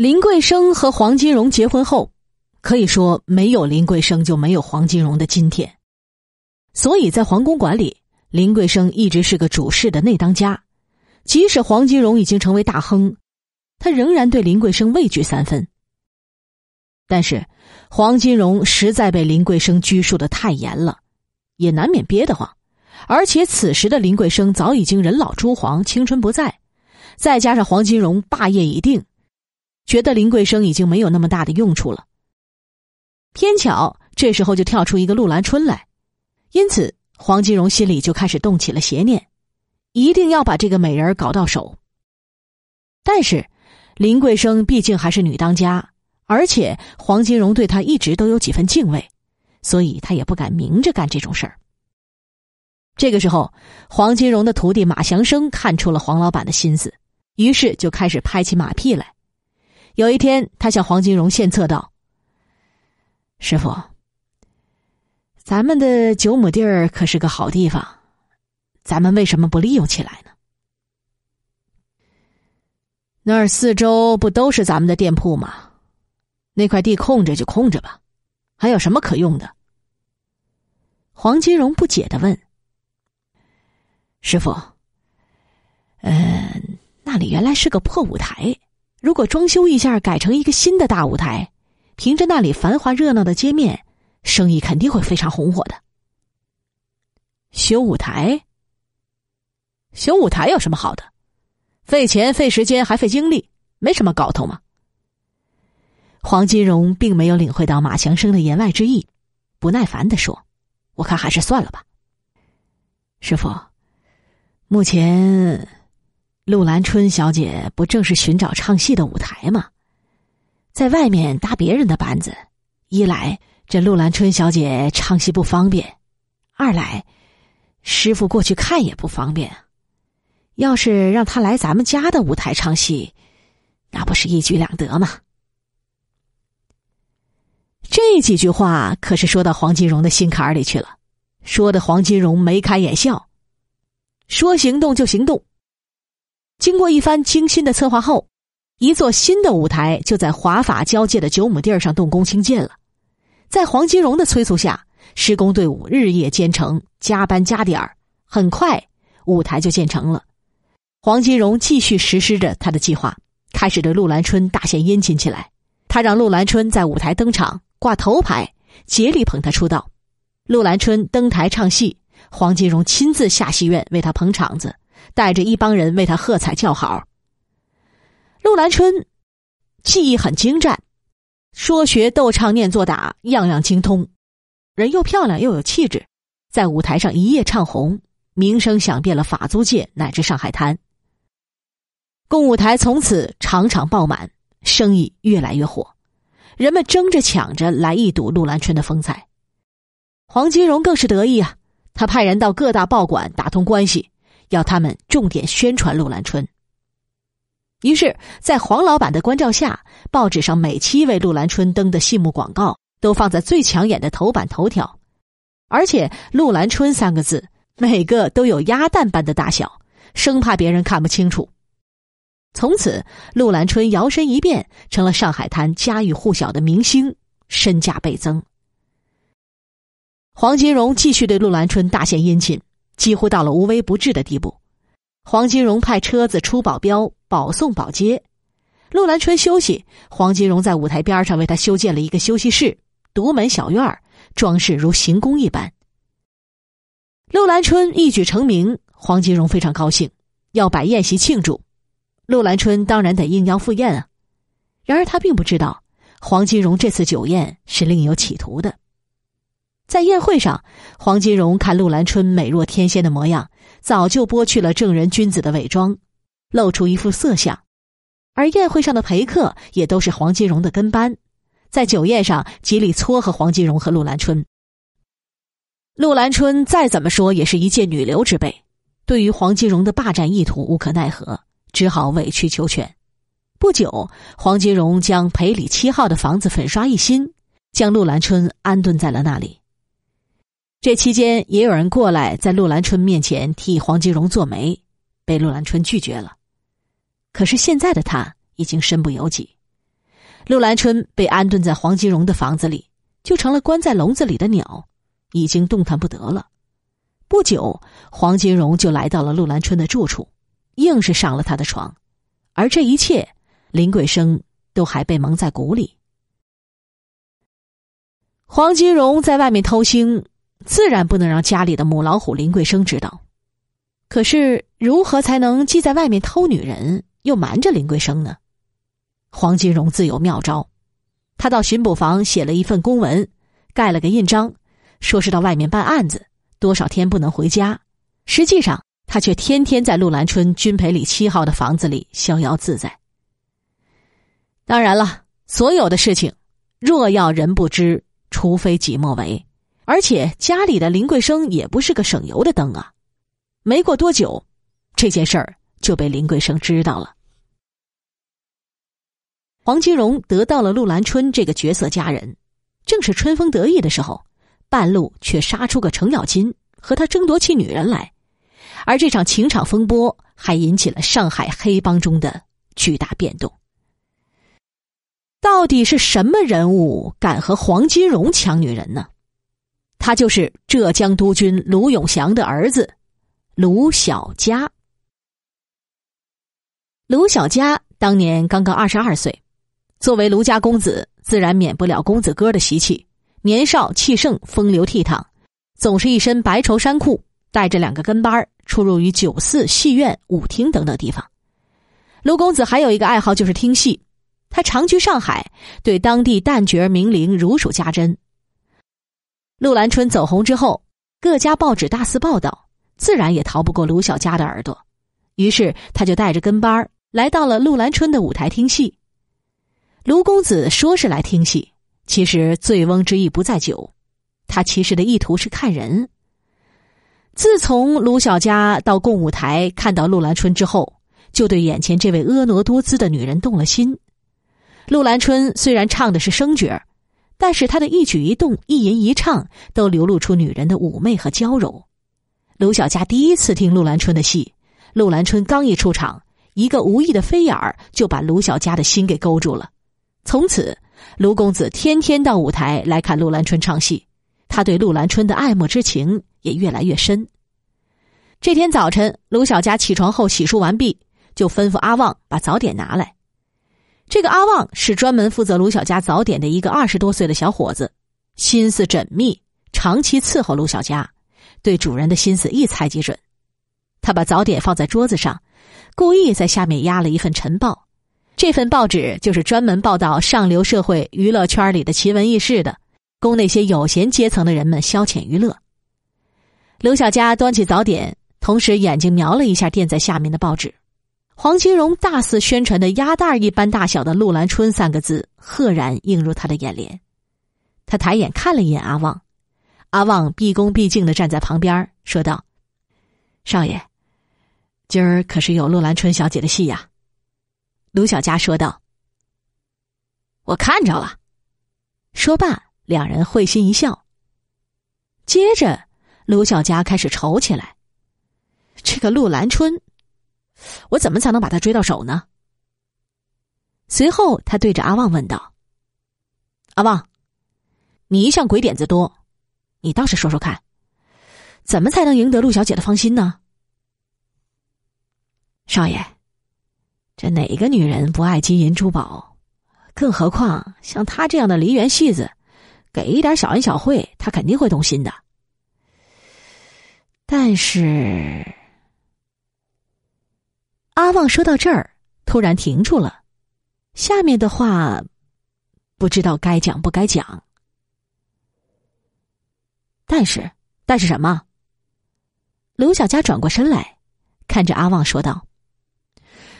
林桂生和黄金荣结婚后，可以说没有林桂生就没有黄金荣的今天。所以在皇宫馆里，林桂生一直是个主事的内当家。即使黄金荣已经成为大亨，他仍然对林桂生畏惧三分。但是黄金荣实在被林桂生拘束的太严了，也难免憋得慌。而且此时的林桂生早已经人老珠黄，青春不在，再加上黄金荣霸业已定，觉得林桂生已经没有那么大的用处了。偏巧这时候就跳出一个陆兰春来，因此黄金荣心里就开始动起了邪念，一定要把这个美人搞到手。但是林桂生毕竟还是女当家，而且黄金荣对她一直都有几分敬畏，所以他也不敢明着干这种事儿。这个时候，黄金荣的徒弟马祥生看出了黄老板的心思，于是就开始拍起马屁来。有一天，他向黄金荣献策道：“师傅，咱们的九亩地儿可是个好地方，咱们为什么不利用起来呢？那儿四周不都是咱们的店铺吗？那块地空着就空着吧，还有什么可用的？”黄金荣不解的问。师傅，嗯，那里原来是个破舞台，如果装修一下，改成一个新的大舞台，凭着那里繁华热闹的街面，生意肯定会非常红火的。修舞台？修舞台有什么好的？费钱、费时间，还费精力，没什么搞头嘛。黄金荣并没有领会到马强生的言外之意，不耐烦的说：“我看还是算了吧，师傅。”目前，陆兰春小姐不正是寻找唱戏的舞台吗？在外面搭别人的班子，一来这陆兰春小姐唱戏不方便，二来师傅过去看也不方便。要是让她来咱们家的舞台唱戏，那不是一举两得吗？这几句话可是说到黄金荣的心坎里去了，说的黄金荣眉开眼笑。说行动就行动。经过一番精心的策划后，一座新的舞台就在华法交界的九亩地上动工兴建了。在黄金荣的催促下，施工队伍日夜兼程，加班加点儿，很快舞台就建成了。黄金荣继续实施着他的计划，开始对陆兰春大献殷勤起来。他让陆兰春在舞台登场，挂头牌，竭力捧他出道。陆兰春登台唱戏。黄金荣亲自下戏院为他捧场子，带着一帮人为他喝彩叫好。陆兰春技艺很精湛，说学逗唱念做打样样精通，人又漂亮又有气质，在舞台上一夜唱红，名声响遍了法租界乃至上海滩。共舞台从此场场爆满，生意越来越火，人们争着抢着来一睹陆兰春的风采。黄金荣更是得意啊！他派人到各大报馆打通关系，要他们重点宣传陆兰春。于是，在黄老板的关照下，报纸上每期为陆兰春登的戏目广告都放在最抢眼的头版头条，而且“陆兰春”三个字每个都有鸭蛋般的大小，生怕别人看不清楚。从此，陆兰春摇身一变成了上海滩家喻户晓的明星，身价倍增。黄金荣继续对陆兰春大献殷勤，几乎到了无微不至的地步。黄金荣派车子出保镖，保送保接。陆兰春休息，黄金荣在舞台边上为他修建了一个休息室，独门小院装饰如行宫一般。陆兰春一举成名，黄金荣非常高兴，要摆宴席庆祝。陆兰春当然得应邀赴宴啊。然而他并不知道，黄金荣这次酒宴是另有企图的。在宴会上，黄金荣看陆兰春美若天仙的模样，早就剥去了正人君子的伪装，露出一副色相。而宴会上的陪客也都是黄金荣的跟班，在酒宴上极力撮合黄金荣和陆兰春。陆兰春再怎么说也是一介女流之辈，对于黄金荣的霸占意图无可奈何，只好委曲求全。不久，黄金荣将裴里七号的房子粉刷一新，将陆兰春安顿在了那里。这期间也有人过来，在陆兰春面前替黄金荣做媒，被陆兰春拒绝了。可是现在的他已经身不由己，陆兰春被安顿在黄金荣的房子里，就成了关在笼子里的鸟，已经动弹不得了。不久，黄金荣就来到了陆兰春的住处，硬是上了他的床，而这一切，林桂生都还被蒙在鼓里。黄金荣在外面偷腥，自然不能让家里的母老虎林桂生知道。可是，如何才能既在外面偷女人，又瞒着林桂生呢？黄金荣自有妙招，他到巡捕房写了一份公文，盖了个印章，说是到外面办案子，多少天不能回家。实际上，他却天天在陆兰春军培里七号的房子里逍遥自在。当然了，所有的事情，若要人不知，除非己莫为。而且家里的林桂生也不是个省油的灯啊。没过多久，这件事儿就被林桂生知道了。黄金荣得到了陆兰春这个绝色佳人，正是春风得意的时候，半路却杀出个程咬金和他争夺起女人来，而这场情场风波还引起了上海黑帮中的巨大变动。到底是什么人物敢和黄金荣抢女人呢？他就是浙江督军卢永祥的儿子卢小佳。卢小佳当年刚刚二十二岁。作为卢家公子，自然免不了公子哥的习气。年少气盛，风流倜傥，总是一身白绸衫裤，带着两个跟班出入于酒肆、戏院、舞厅等等地方。卢公子还有一个爱好，就是听戏。他常居上海，对当地旦角名伶如数家珍。陆兰春走红之后，各家报纸大肆报道，自然也逃不过卢小佳的耳朵。于是，他就带着跟班来到了陆兰春的舞台听戏。卢公子说是来听戏，其实醉翁之意不在酒，他其实的意图是看人。自从卢小佳到共舞台看到陆兰春之后，就对眼前这位婀娜多姿的女人动了心。陆兰春虽然唱的是生角但是她的一举一动、一吟一唱都流露出女人的妩媚和娇柔。卢小佳第一次听陆兰春的戏，陆兰春刚一出场，一个无意的飞眼儿就把卢小佳的心给勾住了。从此，卢公子天天到舞台来看陆兰春唱戏，他对陆兰春的爱慕之情也越来越深。这天早晨，卢小佳起床后洗漱完毕，就吩咐阿旺把早点拿来。这个阿旺是专门负责卢小佳早点的一个二十多岁的小伙子，心思缜密，长期伺候卢小佳，对主人的心思一猜即准。他把早点放在桌子上，故意在下面压了一份晨报。这份报纸就是专门报道上流社会娱乐圈里的奇闻异事的，供那些有闲阶层的人们消遣娱乐。卢小佳端起早点，同时眼睛瞄了一下垫在下面的报纸，黄金荣大肆宣传的“鸭蛋一般大小的陆兰春”三个字赫然映入他的眼帘。他抬眼看了一眼阿旺，阿旺毕恭毕敬的站在旁边说道：“少爷，今儿可是有陆兰春小姐的戏呀。”卢小佳说道：“我看着了。”说罢，两人会心一笑。接着，卢小佳开始愁起来：“这个陆兰春，我怎么才能把他追到手呢？”随后，他对着阿旺问道：“阿旺，你一向鬼点子多，你倒是说说看，怎么才能赢得陆小姐的芳心呢？”少爷。这哪个女人不爱金银珠宝？更何况像他这样的梨园戏子，给一点小恩小惠，他肯定会动心的。但是，阿旺说到这儿，突然停住了，下面的话不知道该讲不该讲。但是，但是什么？卢小佳转过身来，看着阿旺说道。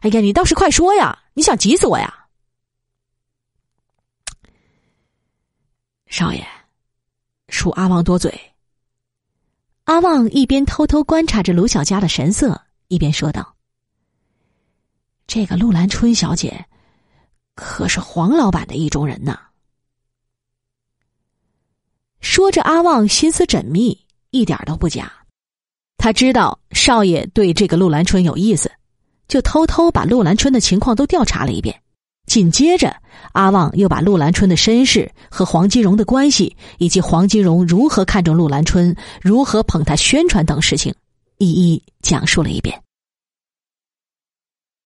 哎呀，你倒是快说呀！你想急死我呀，少爷。恕阿旺多嘴。阿旺一边偷偷观察着卢小佳的神色，一边说道：“这个陆兰春小姐，可是黄老板的意中人呢。”说着，阿旺心思缜密，一点都不假。他知道少爷对这个陆兰春有意思。就偷偷把陆兰春的情况都调查了一遍，紧接着，阿旺又把陆兰春的身世和黄金荣的关系，以及黄金荣如何看中陆兰春、如何捧他宣传等事情，一一讲述了一遍。